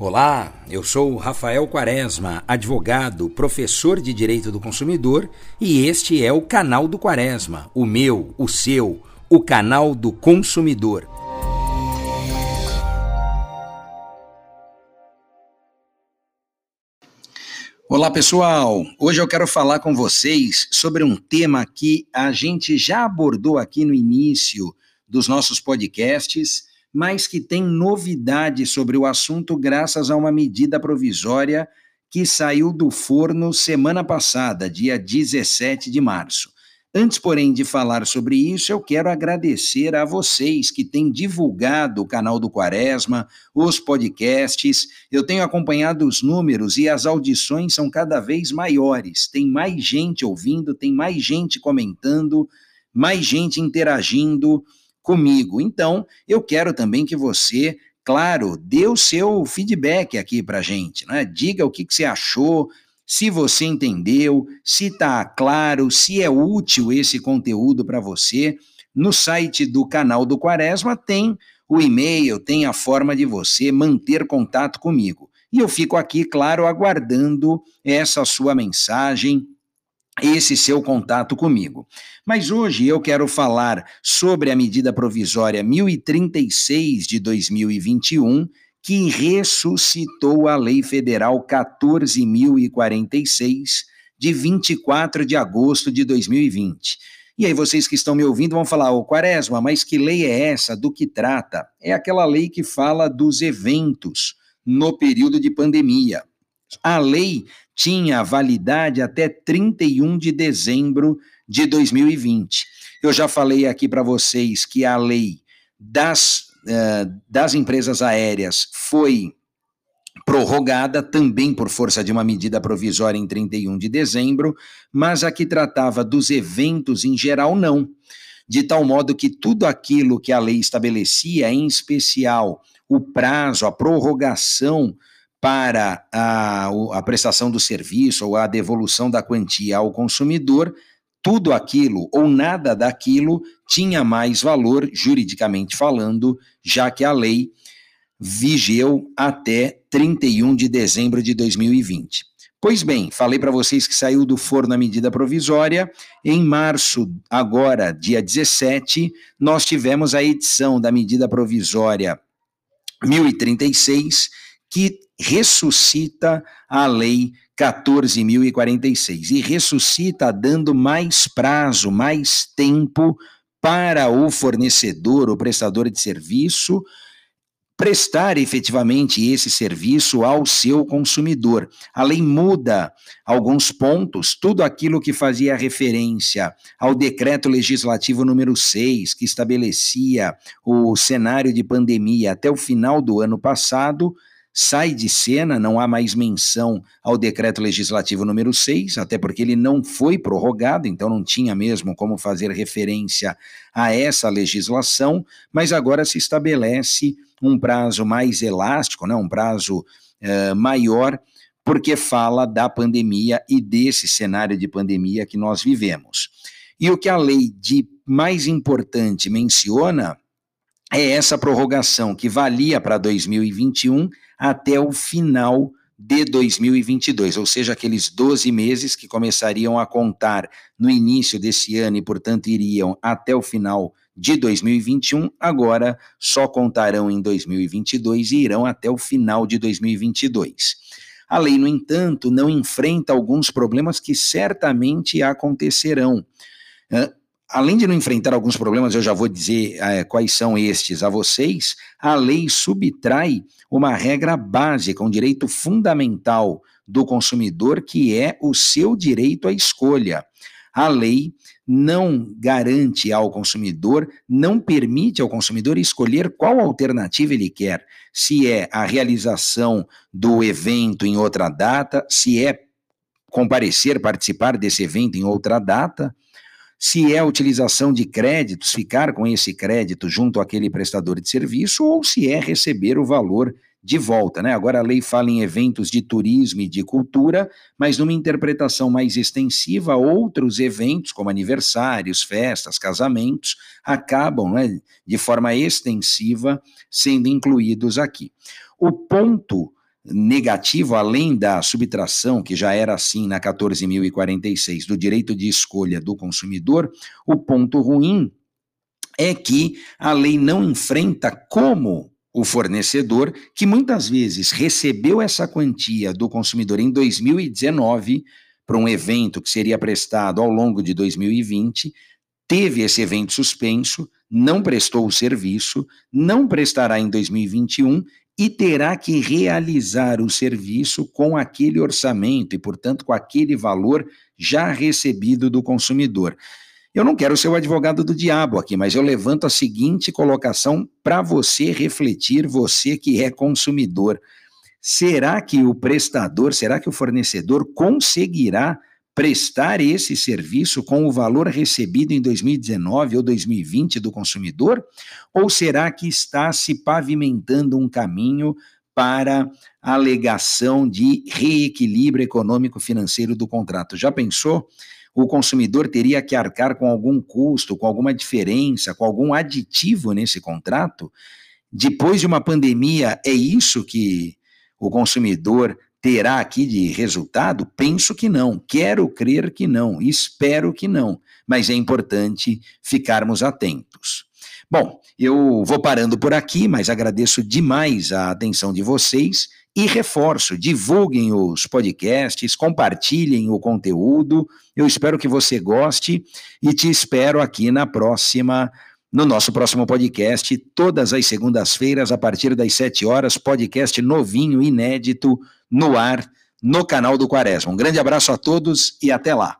Olá, eu sou Rafael Quaresma, advogado, professor de Direito do Consumidor, e este é o canal do Quaresma, o meu, o seu, o canal do consumidor. Olá pessoal, hoje eu quero falar com vocês sobre um tema que a gente já abordou aqui no início dos nossos podcasts mas que tem novidade sobre o assunto graças a uma medida provisória que saiu do forno semana passada, dia 17 de março. Antes, porém, de falar sobre isso, eu quero agradecer a vocês que têm divulgado o canal do Quaresma, os podcasts. Eu tenho acompanhado os números e as audições são cada vez maiores. Tem mais gente ouvindo, tem mais gente comentando, mais gente interagindo comigo. Então, eu quero também que você, claro, dê o seu feedback aqui para gente, né? Diga o que, que você achou, se você entendeu, se está claro, se é útil esse conteúdo para você. No site do canal do Quaresma tem o e-mail, tem a forma de você manter contato comigo. E eu fico aqui, claro, aguardando essa sua mensagem, esse seu contato comigo. Mas hoje eu quero falar sobre a medida provisória 1036 de 2021, que ressuscitou a Lei Federal 14046 de 24 de agosto de 2020. E aí vocês que estão me ouvindo vão falar, ô Quaresma, mas que lei é essa? Do que trata? É aquela lei que fala dos eventos no período de pandemia. A lei tinha validade até 31 de dezembro de 2020. Eu já falei aqui para vocês que a lei das, uh, das empresas aéreas foi prorrogada também por força de uma medida provisória em 31 de dezembro, mas a que tratava dos eventos em geral não. De tal modo que tudo aquilo que a lei estabelecia, em especial o prazo, a prorrogação para a, a prestação do serviço ou a devolução da quantia ao consumidor, tudo aquilo ou nada daquilo tinha mais valor, juridicamente falando, já que a lei vigeu até 31 de dezembro de 2020. Pois bem, falei para vocês que saiu do forno a medida provisória. Em março, agora, dia 17, nós tivemos a edição da medida provisória 1036, que ressuscita a lei 14.046 e ressuscita dando mais prazo, mais tempo para o fornecedor, o prestador de serviço, prestar efetivamente esse serviço ao seu consumidor. A lei muda alguns pontos, tudo aquilo que fazia referência ao decreto legislativo número 6, que estabelecia o cenário de pandemia até o final do ano passado, sai de cena, não há mais menção ao decreto legislativo número 6, até porque ele não foi prorrogado, então não tinha mesmo como fazer referência a essa legislação, mas agora se estabelece um prazo mais elástico, né, um prazo uh, maior, porque fala da pandemia e desse cenário de pandemia que nós vivemos. E o que a lei de mais importante menciona é essa prorrogação que valia para 2021 até o final de 2022, ou seja, aqueles 12 meses que começariam a contar no início desse ano e, portanto, iriam até o final de 2021, agora só contarão em 2022 e irão até o final de 2022. A lei, no entanto, não enfrenta alguns problemas que certamente acontecerão além de não enfrentar alguns problemas, eu já vou dizer é, quais são estes a vocês, a lei subtrai uma regra básica, um direito fundamental do consumidor, que é o seu direito à escolha. A lei não garante ao consumidor, não permite ao consumidor escolher qual alternativa ele quer, se é a realização do evento em outra data, se é comparecer, participar desse evento em outra data, se é a utilização de créditos, ficar com esse crédito junto àquele prestador de serviço, ou se é receber o valor de volta. Né? Agora a lei fala em eventos de turismo e de cultura, mas numa interpretação mais extensiva, outros eventos, como aniversários, festas, casamentos, acabam né, de forma extensiva sendo incluídos aqui. O ponto negativo, além da subtração, que já era assim na 14.046, do direito de escolha do consumidor, o ponto ruim é que a lei não enfrenta como o fornecedor, que muitas vezes recebeu essa quantia do consumidor em 2019 para um evento que seria prestado ao longo de 2020, teve esse evento suspenso, não prestou o serviço, não prestará em 2021 e terá que realizar o serviço com aquele orçamento e, portanto, com aquele valor já recebido do consumidor. Eu não quero ser o advogado do diabo aqui, mas eu levanto a seguinte colocação para você refletir, você que é consumidor. Será que o prestador, será que o fornecedor conseguirá prestar esse serviço com o valor recebido em 2019 ou 2020 do consumidor? Ou será que está se pavimentando um caminho para a alegação de reequilíbrio econômico-financeiro do contrato? Já pensou? O consumidor teria que arcar com algum custo, com alguma diferença, com algum aditivo nesse contrato? Depois de uma pandemia, é isso que o consumidor terá aqui de resultado? Penso que não, quero crer que não, espero que não, mas é importante ficarmos atentos. Bom, eu vou parando por aqui, mas agradeço demais a atenção de vocês e reforço, divulguem os podcasts, compartilhem o conteúdo. Eu espero que você goste e te espero aqui na próxima no nosso próximo podcast, todas as segundas-feiras, a partir das 7 horas, podcast novinho, inédito, no ar, no canal do Quaresma. Um grande abraço a todos e até lá.